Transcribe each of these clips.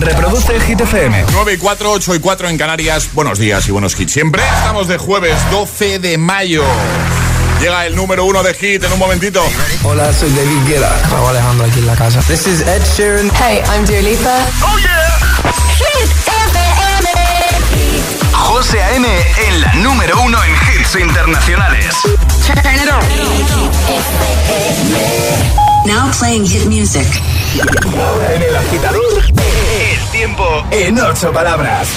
Reproduce Hit FM. 9 y 4, 8 y 4 en Canarias. Buenos días y buenos hits. Siempre estamos de jueves 12 de mayo. Llega el número uno de hit en un momentito. Hola, soy David Guetta. Raúl Alejandro aquí en la casa. This is Ed Sheeran. Hey, I'm Dua Lipa. ¡Oh, yeah! Hit FM. José A.M. en la número uno en hits internacionales. Turn it on. Now playing hit music. Ahora en el agitador, el tiempo en ocho palabras.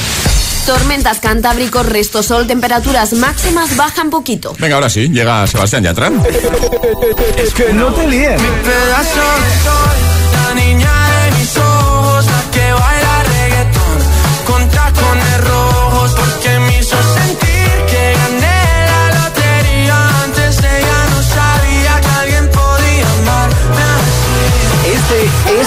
Tormentas cantábricos, resto sol, temperaturas máximas bajan poquito. Venga, ahora sí, llega Sebastián Yatra. Es que no te líes. Pedazo de sol, la niña de mis ojos, la que baila reggaetón, con tacones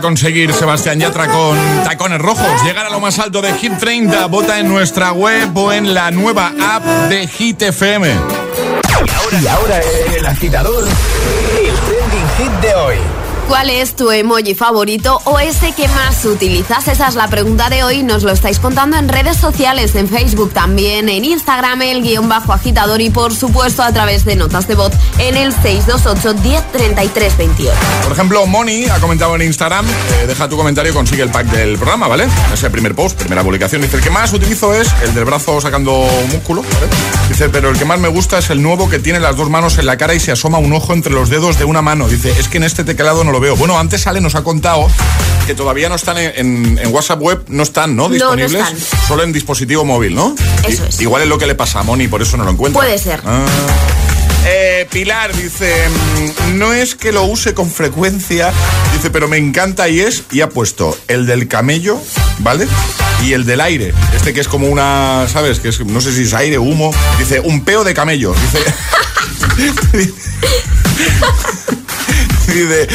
conseguir Sebastián Yatra con tacones rojos. Llegar a lo más alto de Hit 30. Vota en nuestra web o en la nueva app de Hit FM. Y ahora el agitador, el trending hit de hoy. ¿Cuál es tu emoji favorito o ese que más utilizas? Esa es la pregunta de hoy. Nos lo estáis contando en redes sociales, en Facebook también, en Instagram, el guion bajo agitador y por supuesto a través de notas de voz en el 628 1033 28. Por ejemplo, Moni ha comentado en Instagram, eh, deja tu comentario consigue el pack del programa, ¿vale? Ese primer post, primera publicación. Dice, el que más utilizo es el del brazo sacando músculo. Dice, pero el que más me gusta es el nuevo que tiene las dos manos en la cara y se asoma un ojo entre los dedos de una mano. Dice, es que en este teclado no lo veo. Bueno, antes Ale nos ha contado que todavía no están en, en- en WhatsApp web, no están, ¿no? no Disponibles. están. Solo en dispositivo móvil, ¿no? Eso I- es. Igual es lo que le pasa a Moni, por eso no lo encuentra. Puede ser. Ah. Eh, Pilar dice, mm, no es que lo use con frecuencia, dice, pero me encanta y es, y ha puesto el del camello, ¿vale? Y el del aire, este que es como una, ¿sabes? Que es, no sé si es aire, humo. Dice, un peo de camello. Dice... dice,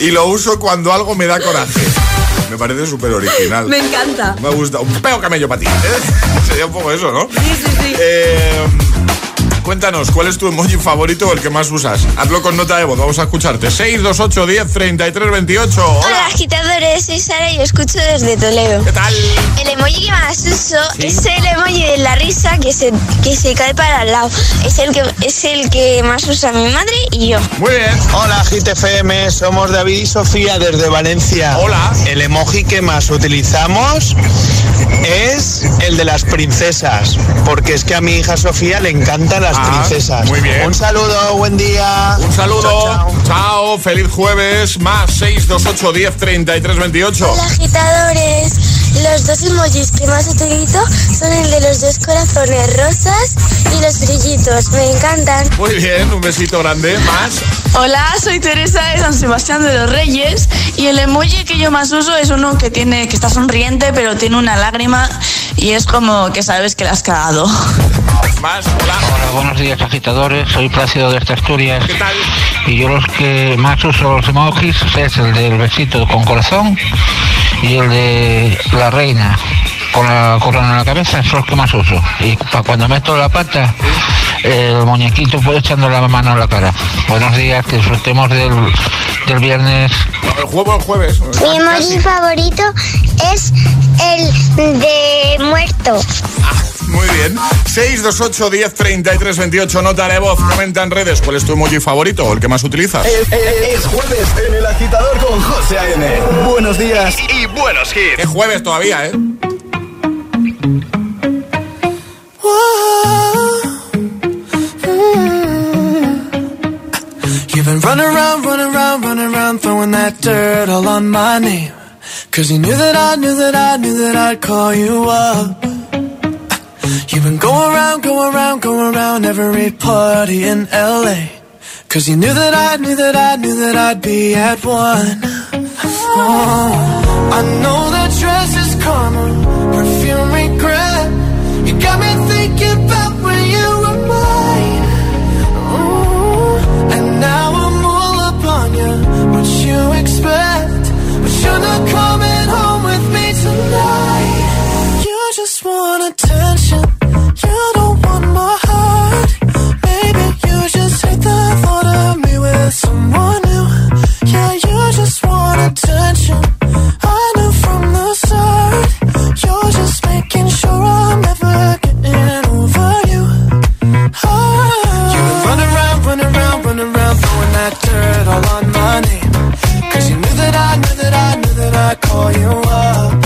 y lo uso cuando algo me da coraje. Me parece súper original. Me encanta. Me gusta. Un peo camello para ti. ¿eh? Sería un poco eso, ¿no? Sí, sí, sí. Eh, cuéntanos, ¿cuál es tu emoji favorito o el que más usas? Hazlo con nota de voz, vamos a escucharte. 628 10 33 28. Hola, Hola. agitadores, soy Sara y escucho desde Toledo. ¿Qué tal? El emoji que más uso es el emoji de la risa que se, que se cae para el lado. Es el, que, es el que más usa mi madre y yo. Muy bien. Hola GTFM, somos David y Sofía desde Valencia. Hola. El emoji que más utilizamos es el de las princesas, porque es que a mi hija Sofía le encantan las Ah, princesas. muy bien. Un saludo, buen día. Un saludo. Chao, Chao, chao. feliz jueves. Más 628 10 33 28. Hola agitadores, los dos emojis que más utilizo son el de los dos corazones rosas y los brillitos, me encantan. Muy bien, un besito grande. Más. Hola, soy Teresa de San Sebastián de los Reyes y el emoji que yo más uso es uno que tiene que está sonriente pero tiene una lágrima y es como que sabes que la has cagado. Más. Hola. Hola, buenos días agitadores, soy Plácido de Asturias ¿Qué tal? y yo los que más uso los emojis es el del besito con corazón y el de la reina con la corona en la cabeza, son los que más uso. Y para cuando meto la pata, el muñequito pues echando la mano en la cara. Buenos días, que disfrutemos del, del viernes. El juego el jueves. Mi emoji favorito es el de muerto. Muy bien. 628 10 33 28. Nota de voz. Comenta en redes cuál es tu emoji favorito o el que más utilizas. Es, es- es jueves en el agitador con José A.M. Buenos días y, buenos hits. Es jueves todavía, ¿eh? You've been running around, running around, running around, throwing that dirt all on my name. Cause you knew that I knew that I knew that I'd call you up. Been going around, going around, going around every party in LA. Cause you knew that I knew that I knew that I'd be at one. Oh, I know that dress is karma, perfume regret. You got me thinking about when you were mine. Ooh, and now I'm all up on you. What you expect? But you're not coming home with me tonight. You just want attention. Knew that I'd call you up.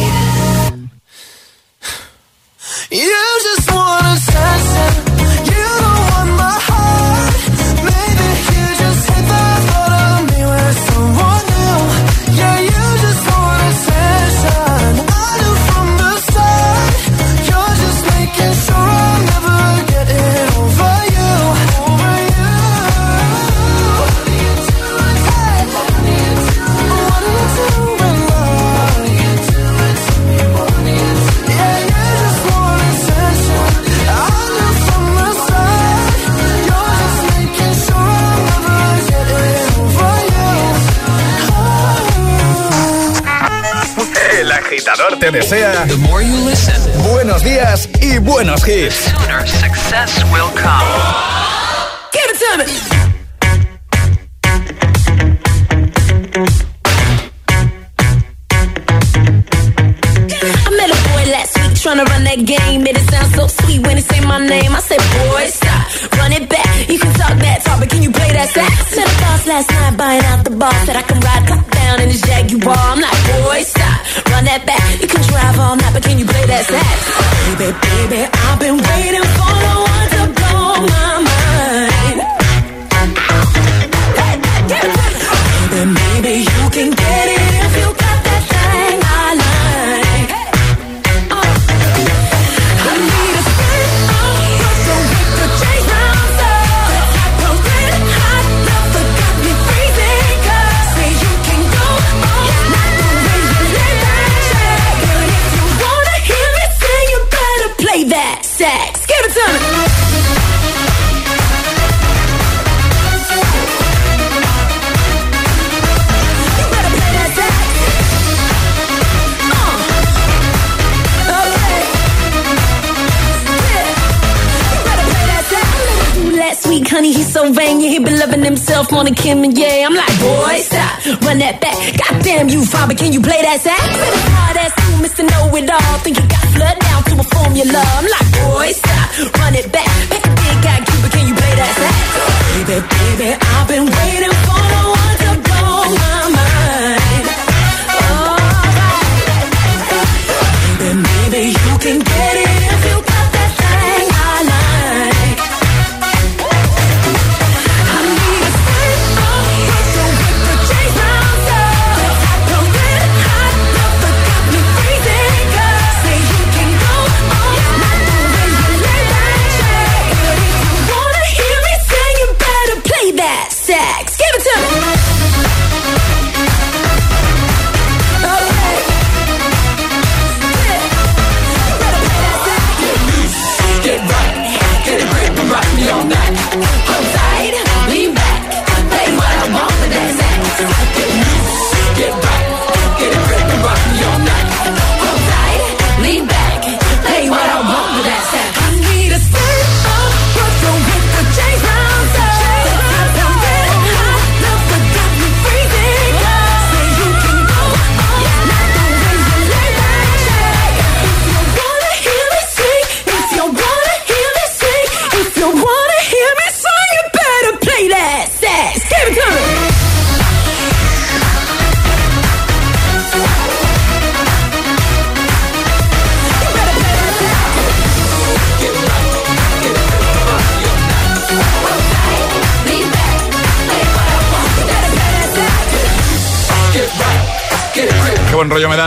Te desea buenos días y buenos hits. success will come. Give it to me. I met a boy last week tryna run that game. Made it sound so sweet when he say my name. I said, boy, stop, run it back. You can talk that talk, but can you play that sax? Met a boss last night buying out the bar. Said I can ride top down in his Jaguar. I'm like, boy, stop, run that back. You all night, but can you play that sax? Baby, baby, I've been waiting for Loving himself more than Kim and yeah. I'm like, boy, stop, run that back. Goddamn, you but can you play that sax? Hard ass you, Mr. Know It All. Think you got flood down to a formula. I'm like, boy, stop, run it back. Make a big guy but can you play that sax? Baby, baby, I've been waiting for the one to blow my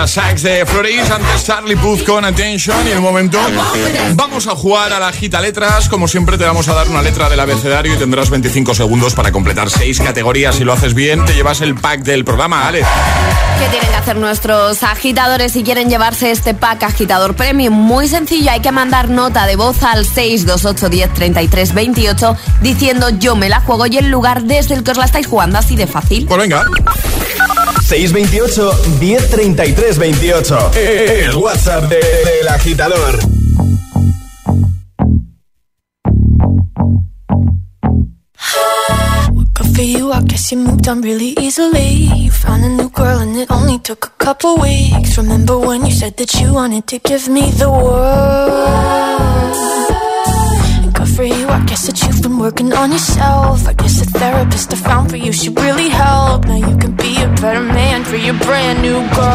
da Sax de Floris, antes Charlie Puth con Attention y un momento vamos a jugar a la gita letras. Como siempre te vamos a dar una letra del abecedario y tendrás 25 segundos para completar seis categorías. Si lo haces bien, te llevas el pack del programa, Ale. ¿Qué tienen que hacer nuestros agitadores si quieren llevarse este pack agitador premium? Muy sencillo, hay que mandar nota de voz al 628 10 33 28 diciendo yo me la juego y el lugar desde el que os la estáis jugando así de fácil. Pues venga. 628 1033 28. El WhatsApp de- del agitador. For you, I guess you moved on really easily. You found a new girl and it only took a couple weeks. Remember when you said that you wanted to give me the world? For you, I guess that you've been working on yourself. I guess the therapist I found for you should really help. Better man for your brand new girl.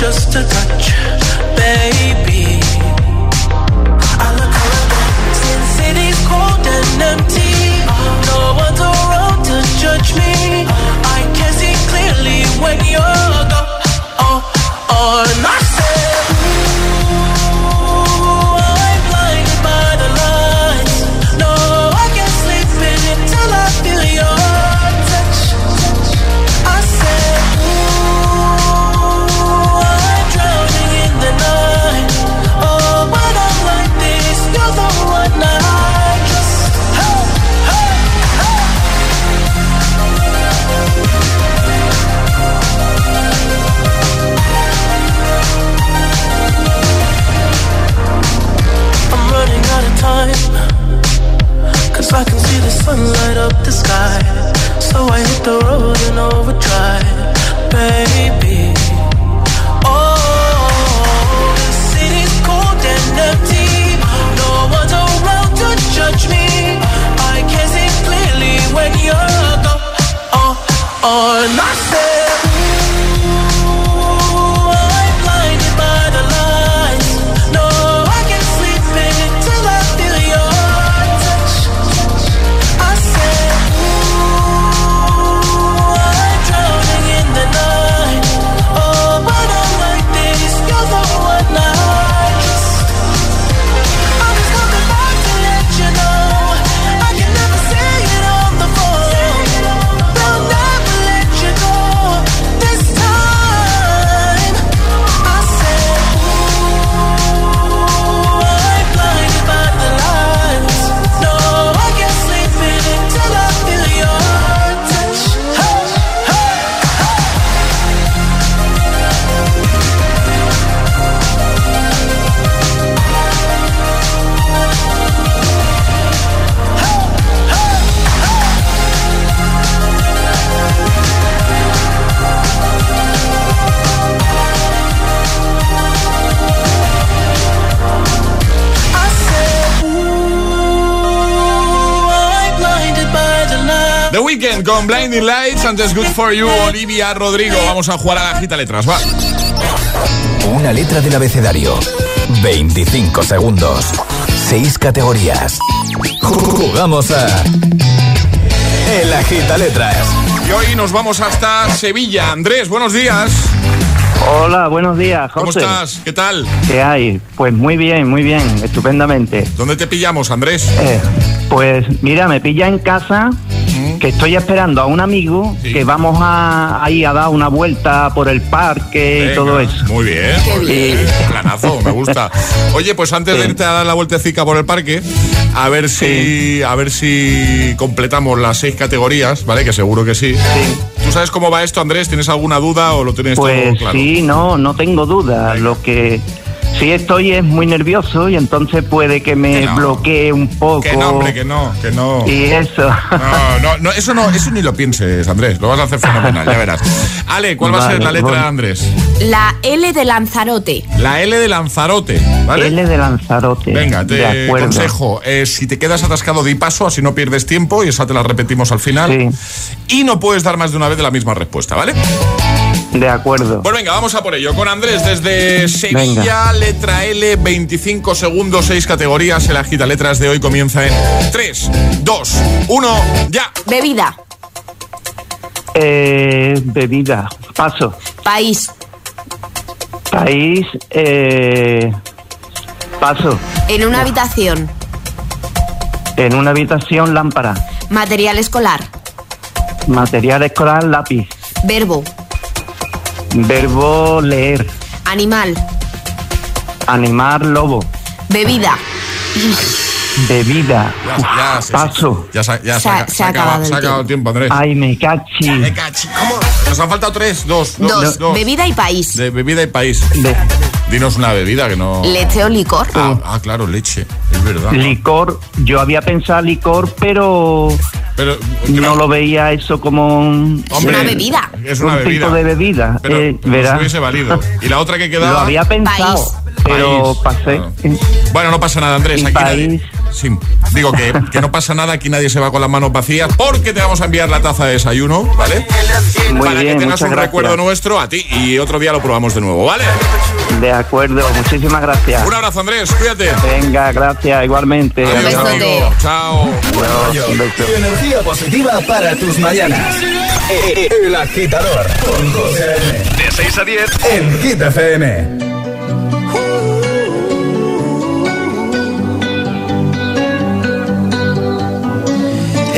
just a time. Weekend con Blinding Lights, antes Good For You, Olivia Rodrigo. Vamos a jugar a la gita letras, va. Una letra del abecedario. 25 segundos. 6 categorías. Jugamos a... El agita letras. Y hoy nos vamos hasta Sevilla. Andrés, buenos días. Hola, buenos días, José. ¿Cómo estás? ¿Qué tal? ¿Qué hay? Pues muy bien, muy bien, estupendamente. ¿Dónde te pillamos, Andrés? Eh, pues mira, me pilla en casa que estoy esperando a un amigo que vamos a ahí a dar una vuelta por el parque y todo eso. Muy bien, muy bien. Planazo, me gusta. Oye, pues antes de irte a dar la vueltecita por el parque, a ver si a ver si completamos las seis categorías, ¿vale? Que seguro que sí. ¿Tú sabes cómo va esto, Andrés? ¿Tienes alguna duda o lo tienes todo Pues claro? sí, no, no tengo duda. Lo que sí estoy es muy nervioso y entonces puede que me bloquee un poco. Que no, hombre, que no, que no. Y eso. No, no, no, eso no, eso ni lo pienses, Andrés. Lo vas a hacer fenomenal, ya verás. Ale, ¿cuál va a ser la letra de Andrés? La L de Lanzarote. La L de Lanzarote, ¿vale? L de Lanzarote. Venga, te De acuerdo. consejo, eh, si te quedas atascado di paso, así no pierdes tiempo y esa te la repetimos al final. Y no puedes dar más de una vez de la misma respuesta, ¿vale? De acuerdo. Pues venga, vamos a por ello. Con Andrés desde Sevilla, letra L, 25 segundos, 6 categorías. El agita letras de hoy comienza en 3, 2, 1, ya. Bebida. Eh, bebida. Paso. País. País. Eh, paso. En una habitación. En una habitación, lámpara. Material escolar. Material escolar, lápiz. Verbo. Verbo leer. Animal. Animar, lobo. Bebida. Bebida. Ya, ya, sí, sí. Paso. Ya, se, ya Se ha- se se ha ha acabado, acabado el se ha acabado el tiempo, Andrés. Ay, me cachi. Me cachi. ¿Cómo? Nos han faltado tres, dos, dos, Dos. dos. Bebida y país. De bebida y país. Dinos una bebida que no. Leche o licor. Ah, ah, claro, leche. Es verdad. Licor. Yo había pensado licor, pero. Pero no lo veía eso como un, Hombre, una bebida. Es una un bebida. tipo de bebida. Pero eh, verá. hubiese valido. Y la otra que quedaba. Lo había pensado, pero pasé. Bueno, no pasa nada, Andrés. Aquí país. nadie- Sí, digo que, que no pasa nada, aquí nadie se va con las manos vacías porque te vamos a enviar la taza de desayuno, ¿vale? Muy Para bien, que tengas un gracias. recuerdo nuestro a ti y otro día lo probamos de nuevo, ¿vale? De acuerdo, muchísimas gracias. Un abrazo, Andrés, cuídate. Venga, gracias, igualmente. Adiós, amigo. Chao. Adiós, un beso. Y energía positiva para tus mañanas. El agitador con José. De 6 a 10 en Hit FM.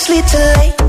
Bad habits lead to late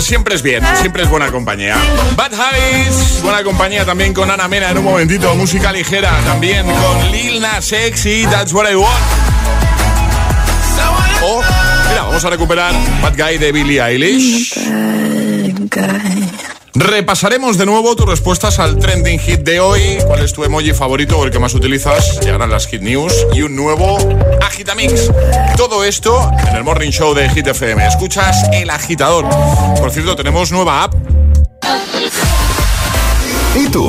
Siempre es bien, siempre es buena compañía. Bad Habits, buena compañía también con Ana Mena en un momentito. Música ligera también con Lil Nas X y That's What I Want. O, mira, vamos a recuperar Bad Guy de Billie Eilish. Repasaremos de nuevo tus respuestas al trending hit de hoy. ¿Cuál es tu emoji favorito o el que más utilizas? Llegarán las hit news y un nuevo Agitamix. Todo esto en el Morning Show de Hit FM. Escuchas El Agitador. Por cierto, tenemos nueva app. ¿Y tú?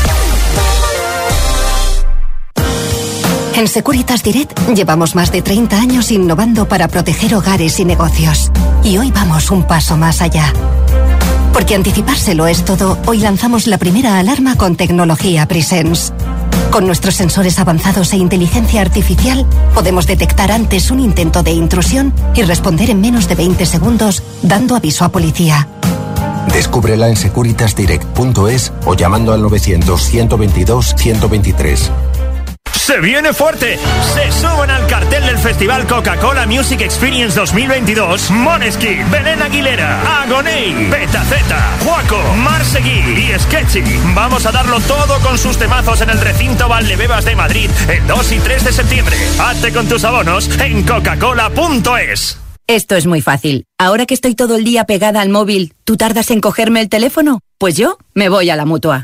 En Securitas Direct llevamos más de 30 años innovando para proteger hogares y negocios. Y hoy vamos un paso más allá. Porque anticipárselo es todo, hoy lanzamos la primera alarma con tecnología Presence. Con nuestros sensores avanzados e inteligencia artificial, podemos detectar antes un intento de intrusión y responder en menos de 20 segundos, dando aviso a policía. Descúbrela en securitasdirect.es o llamando al 900-122-123. Se viene fuerte. Se suben al cartel del Festival Coca-Cola Music Experience 2022 Moneski, Belén Aguilera, Agoney, Betaceta, Juaco, Marsegui y Sketchy. Vamos a darlo todo con sus temazos en el recinto Valdebebas de Madrid el 2 y 3 de septiembre. Hazte con tus abonos en coca-cola.es. Esto es muy fácil. Ahora que estoy todo el día pegada al móvil, ¿tú tardas en cogerme el teléfono? Pues yo me voy a la mutua.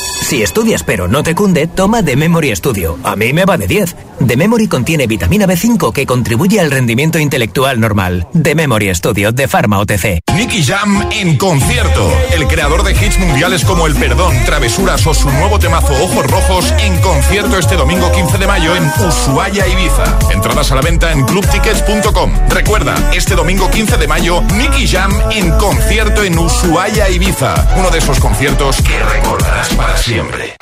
Si estudias pero no te cunde, toma The Memory Studio. A mí me va de 10. The Memory contiene vitamina B5 que contribuye al rendimiento intelectual normal. The Memory Studio de Pharma OTC. Nicky Jam en concierto. El creador de hits mundiales como El Perdón, Travesuras o su nuevo temazo Ojos Rojos en concierto este domingo 15 de mayo en Ushuaia, Ibiza. Entradas a la venta en clubtickets.com. Recuerda, este domingo 15 de mayo, Nicky Jam en concierto en Ushuaia, Ibiza. Uno de esos conciertos que recordarás para siempre siempre.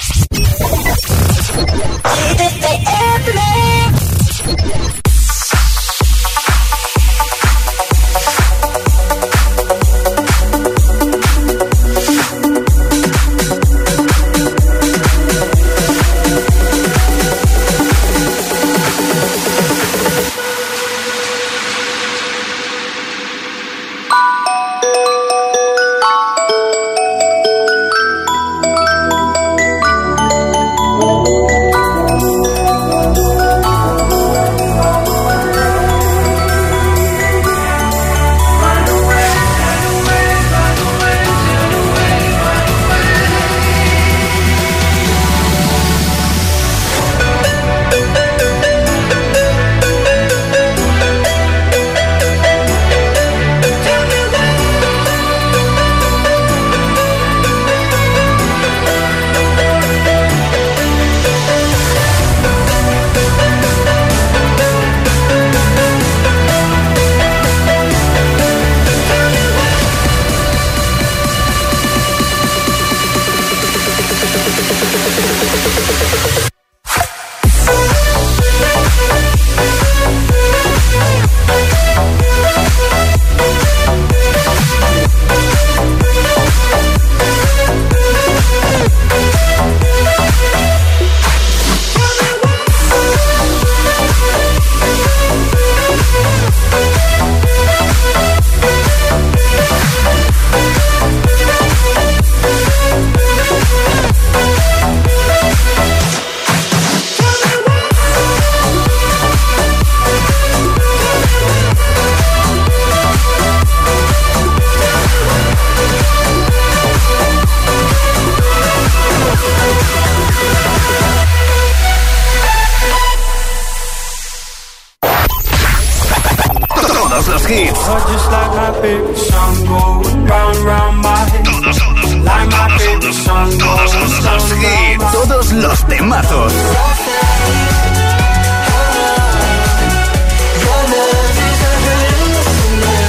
Hits. Todos, todos los hits. Todos los temazos.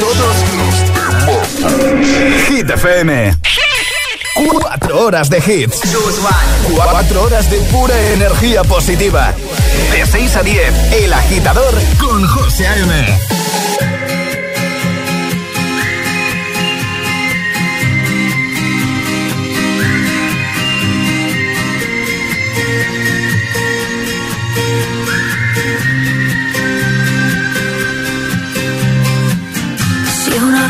Todos los Hit FM. Cuatro horas de hits. Cuatro horas de pura energía positiva. De 6 a 10, El Agitador con José A.M.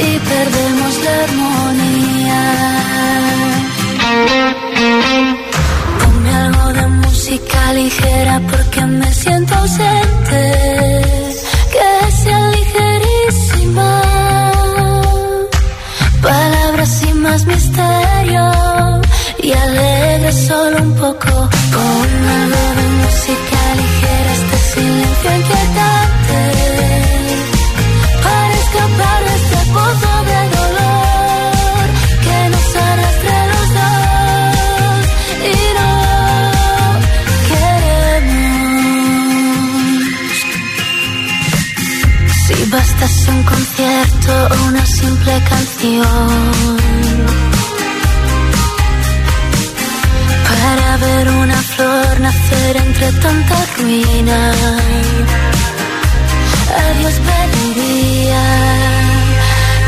y perdemos la armonía. Ponme algo de música ligera porque me siento ausente. Que sea ligerísima. Palabras sin más misterio y alegre solo un poco. Concierto o una simple canción para ver una flor nacer entre tanta ruina. Adiós pediría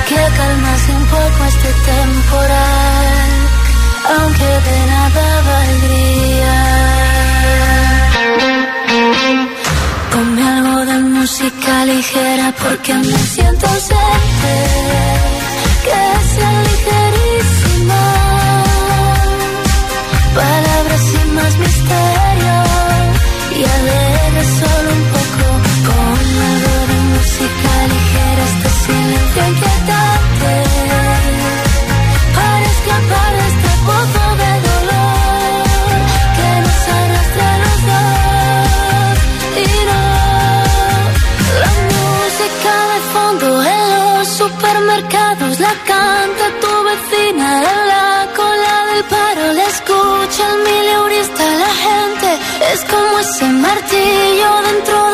que calmase un poco este temporal, aunque de nada valdría. Ponme algo de música ligera porque me siento ausente, que sea ligerísima. Palabras sin más misterio y alegre solo un poco con algo de música ligera martillo dentro de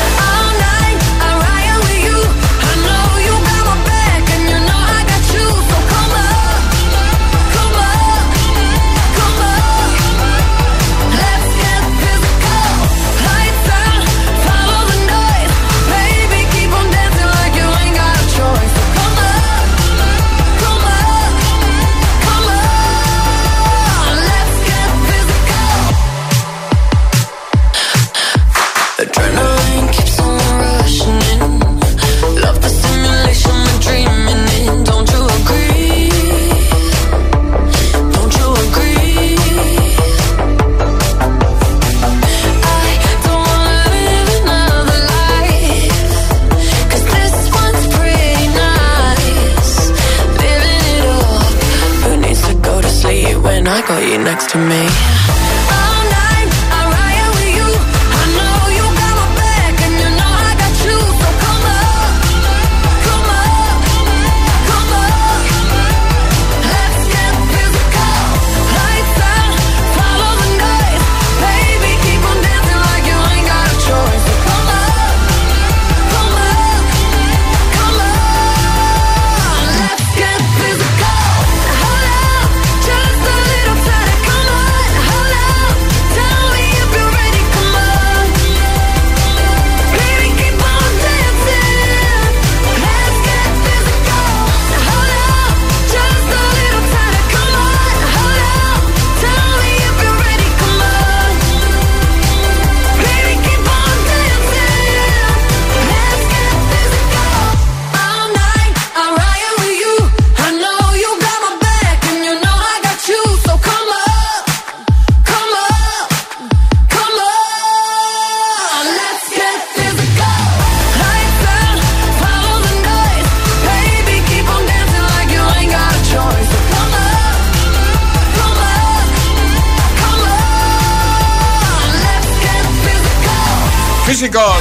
Physical.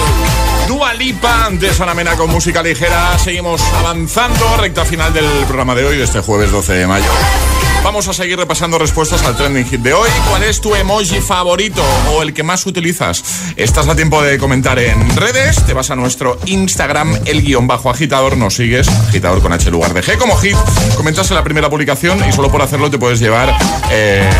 Dua Lipa, antes Mena con música ligera. Seguimos avanzando, recta final del programa de hoy, de este jueves 12 de mayo. Vamos a seguir repasando respuestas al trending hit de hoy. ¿Cuál es tu emoji favorito o el que más utilizas? Estás a tiempo de comentar en redes. Te vas a nuestro Instagram, el guion bajo agitador. Nos sigues, agitador con H lugar de G como hit. Comentas en la primera publicación y solo por hacerlo te puedes llevar. eh,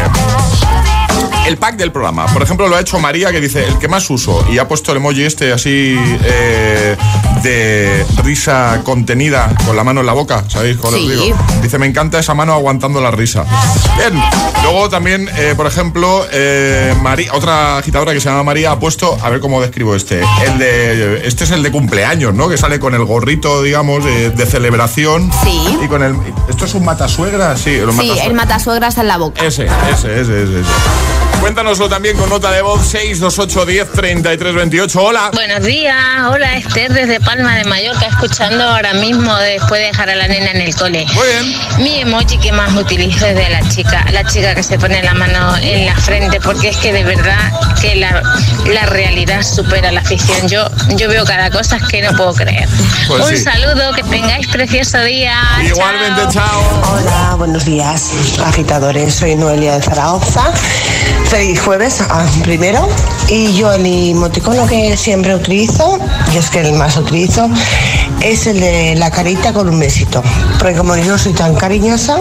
el pack del programa. Por ejemplo, lo ha hecho María que dice el que más uso y ha puesto el emoji este así eh, de risa contenida con la mano en la boca, ¿sabéis? Con Sí. digo. Dice me encanta esa mano aguantando la risa. Bien. Luego también, eh, por ejemplo, eh, María, otra agitadora que se llama María ha puesto, a ver cómo describo este, el de este es el de cumpleaños, ¿no? Que sale con el gorrito, digamos, de, de celebración. Sí. Y con el esto es un matasuegra, sí, el Sí, matasuegra. el matasuegras en la boca. Ese, ese, ese, ese. ese. Cuéntanoslo también con nota de voz 628 10 33 28. Hola. Buenos días, hola Esther desde Palma de Mallorca, escuchando ahora mismo después de dejar a la nena en el cole. Muy bien. Mi emoji que más utilizo es de la chica, la chica que se pone la mano en la frente, porque es que de verdad que la, la realidad supera la ficción. Yo, yo veo cada cosa que no puedo creer. Pues Un sí. saludo, que tengáis precioso día. Igualmente, chao. Hola, buenos días, agitadores. Soy Noelia de Zaragoza. Feliz jueves, ah, primero. Y yo el emoticono que siempre utilizo, y es que el más utilizo, es el de la carita con un besito. Porque como yo soy tan cariñosa,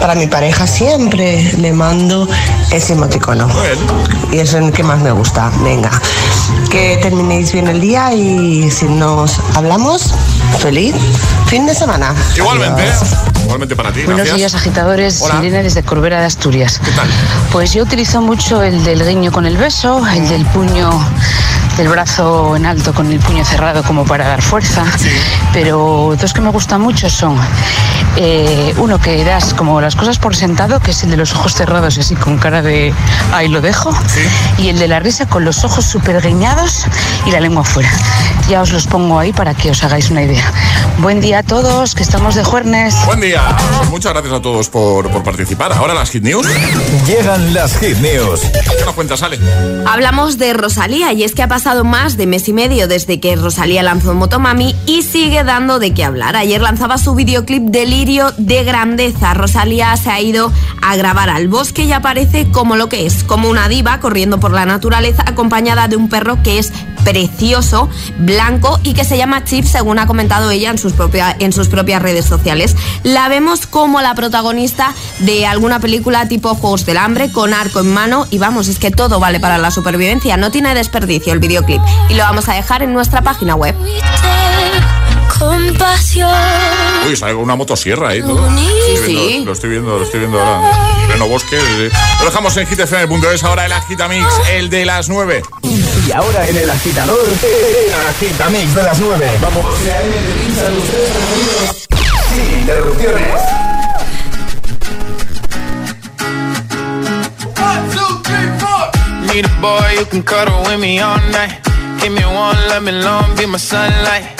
para mi pareja siempre le mando ese emoticono. Y es el que más me gusta. Venga, que terminéis bien el día y si nos hablamos, feliz fin de semana. Igualmente. Igualmente para ti. Buenos gracias. días, agitadores. Hola. Irene desde Corbera de Asturias. ¿Qué tal? Pues yo utilizo mucho el del guiño con el beso, el del puño, del brazo en alto con el puño cerrado como para dar fuerza. Pero dos que me gustan mucho son eh, uno que das como las cosas por sentado, que es el de los ojos cerrados y así con cara de ahí lo dejo. Y el de la risa con los ojos súper guiñados y la lengua fuera. Ya os los pongo ahí para que os hagáis una idea. Buen día a todos, que estamos de jueves. Buen día. Pues muchas gracias a todos por, por participar. Ahora las Hit News. Llegan las Hit News. ¿Qué nos cuentas, Ale? Hablamos de Rosalía y es que ha pasado más de mes y medio desde que Rosalía lanzó Motomami y sigue dando de qué hablar. Ayer lanzaba su videoclip De Grandeza. Rosalía se ha ido a grabar al bosque y aparece como lo que es, como una diva corriendo por la naturaleza acompañada de un perro que es precioso, blanco y que se llama Chip según ha comentado ella en sus, en sus propias redes sociales. La vemos como la protagonista de alguna película tipo Juegos del Hambre con arco en mano y vamos, es que todo vale para la supervivencia, no tiene desperdicio el videoclip y lo vamos a dejar en nuestra página web. Compasión. Uy, sale con una motosierra ahí todo. Sí, Estoy viendo- sí. Lo estoy viendo, lo estoy viendo ahora. Pleno bosque. Lo dejamos en hitfm.es. Ahora el Agitamix, el de las 9. Y ahora en el agitador, el agitamix de las 9. Vamos. Sin interrupciones. Need a boy who can cuddle with me all night. Give me one, let me long, be my sunlight.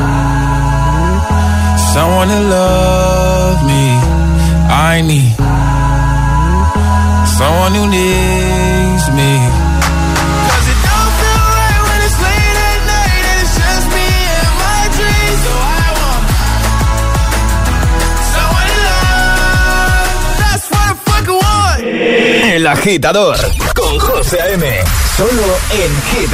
love me. I need someone who needs me. El agitador con José A.M. Solo en Hit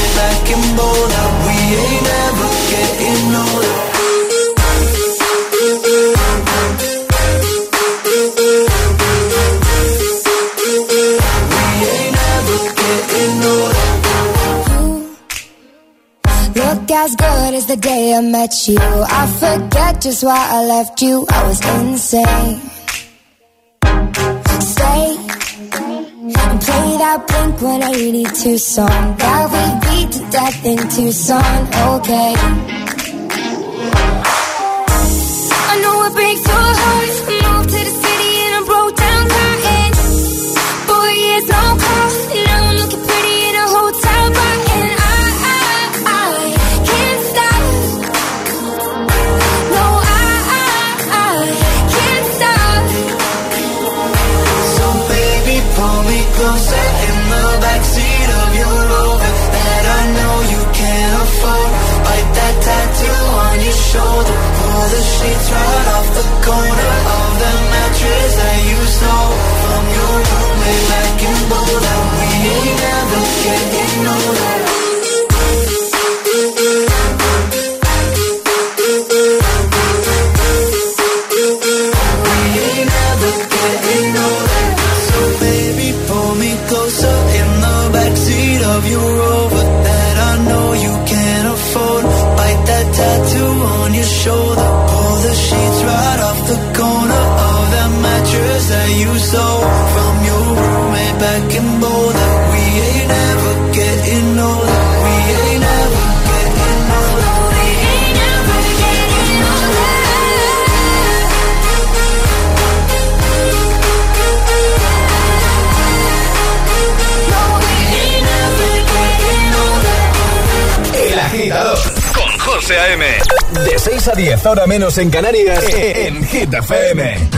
We ain't ever getting older. We ain't ever getting older. Look as good as the day I met you. I forget just why I left you. I was insane. Stay and play that Blink 182 song that we beat to death in Tucson. Okay. I know it breaks your heart. Oh. De 6 a 10, ahora menos en Canarias, en Hit FM.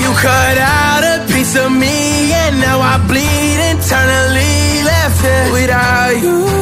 You cut out a piece of me and now I bleed internally left it without you.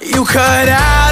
You cut out.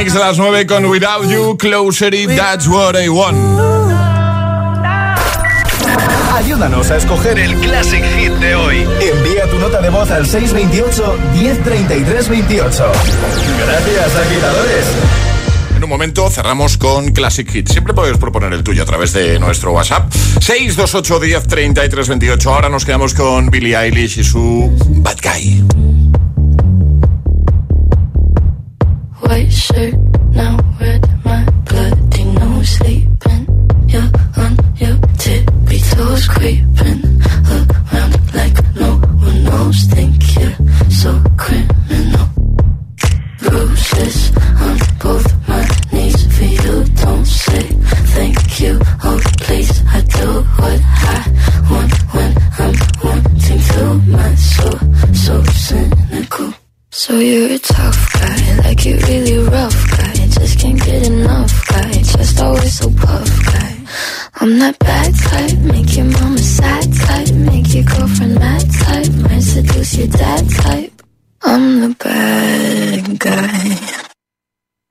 Mix a las 9 con Without You, Closer It, That's What I Want. Ayúdanos a escoger el Classic Hit de hoy. Envía tu nota de voz al 628-103328. Gracias, agitadores. En un momento cerramos con Classic Hit. Siempre podéis proponer el tuyo a través de nuestro WhatsApp. 628 10 33 28. Ahora nos quedamos con Billie Eilish y su Bad Guy.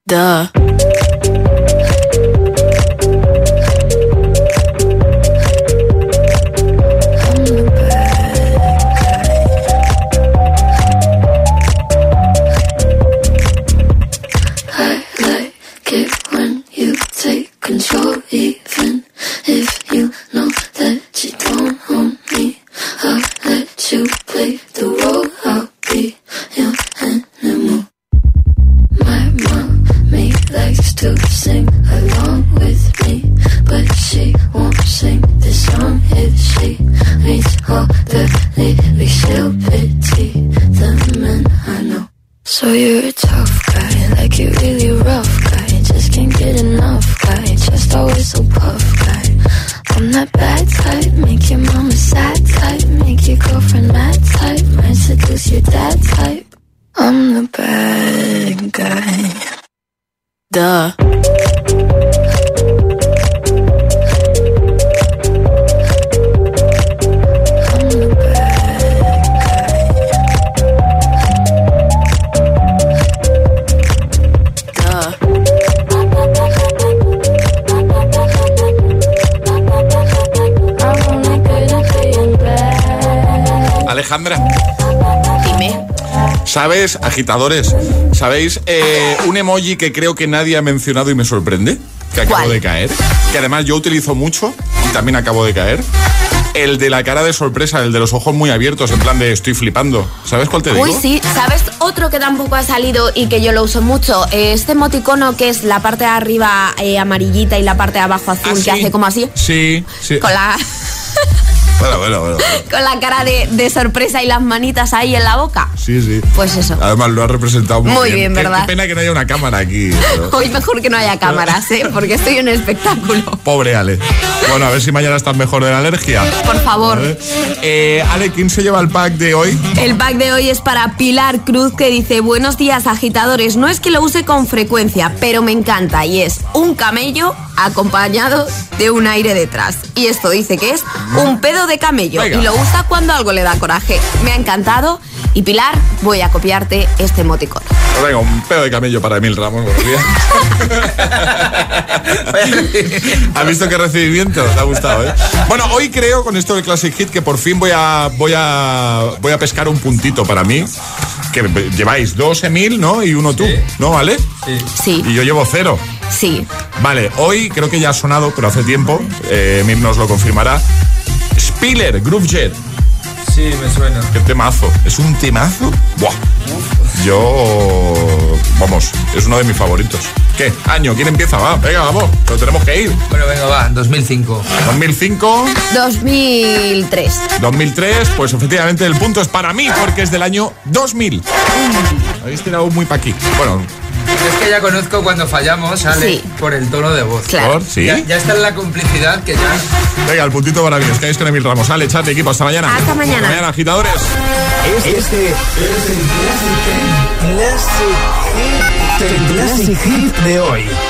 Duh. Agitadores? ¿Sabéis eh, un emoji que creo que nadie ha mencionado y me sorprende? Que acabo ¿Cuál? de caer. Que además yo utilizo mucho y también acabo de caer. El de la cara de sorpresa, el de los ojos muy abiertos, en plan de estoy flipando. ¿Sabes cuál te digo? Uy, sí. ¿Sabes otro que tampoco ha salido y que yo lo uso mucho? Eh, Este emoticono que es la parte de arriba eh, amarillita y la parte de abajo azul, que hace como así. Sí, sí. Con la, Bueno, bueno, bueno. con la cara de, de sorpresa y las manitas ahí en la boca. Sí, sí. Pues eso. Además lo has representado muy, Muy bien, ¿verdad? Qué pena que no haya una cámara aquí. pero- Hoy mejor que no haya cámaras, ¿eh? Porque estoy en un espectáculo. Pobre Ale. Bueno, a ver si mañana estás mejor de la alergia. Por favor. Eh, Ale, ¿quién se lleva el pack de hoy? El pack de hoy es para Pilar Cruz que dice Buenos días agitadores, no es que lo use con frecuencia, pero me encanta y es un camello acompañado de un aire detrás. Y esto dice que es un pedo de camello Venga. y lo usa cuando algo le da coraje. Me ha encantado y Pilar, voy a copiarte este emoticono. Pues venga, un pedo de camello para Emil Ramos. buenos días. ¿Has visto qué recibimiento? Te ha gustado, ¿eh? Bueno, hoy creo con esto del Classic Hit que por fin voy a, voy a, voy a pescar un puntito para mí. Que lleváis dos Emil, ¿no? Y uno tú, ¿no? ¿Vale? Sí. Y yo llevo cero. Sí. Vale, hoy creo que ya ha sonado, pero hace tiempo. Eh, Emil nos lo confirmará. Spiller, Groove Jet. Sí, me suena. Qué temazo. ¿Es un temazo? Buah. Yo. Vamos, es uno de mis favoritos. ¿Qué? Año, ¿quién empieza? Va, venga, vamos. Pero tenemos que ir. Bueno, venga, va, 2005. 2005, 2003. 2003, pues efectivamente el punto es para mí porque es del año 2000. Habéis tirado muy pa' aquí. Bueno, Es que ya conozco cuando fallamos, sale Sí. por el tono de voz. Claro. ¿Por? ¿Sí? Ya, ya está en la complicidad que ya. venga, el puntito para mí. Es que hay con Emil Ramos. Sale, chat, equipo. Hasta mañana. Hasta mañana. Hasta mañana, agitadores. Este es el Classic Hit de hoy.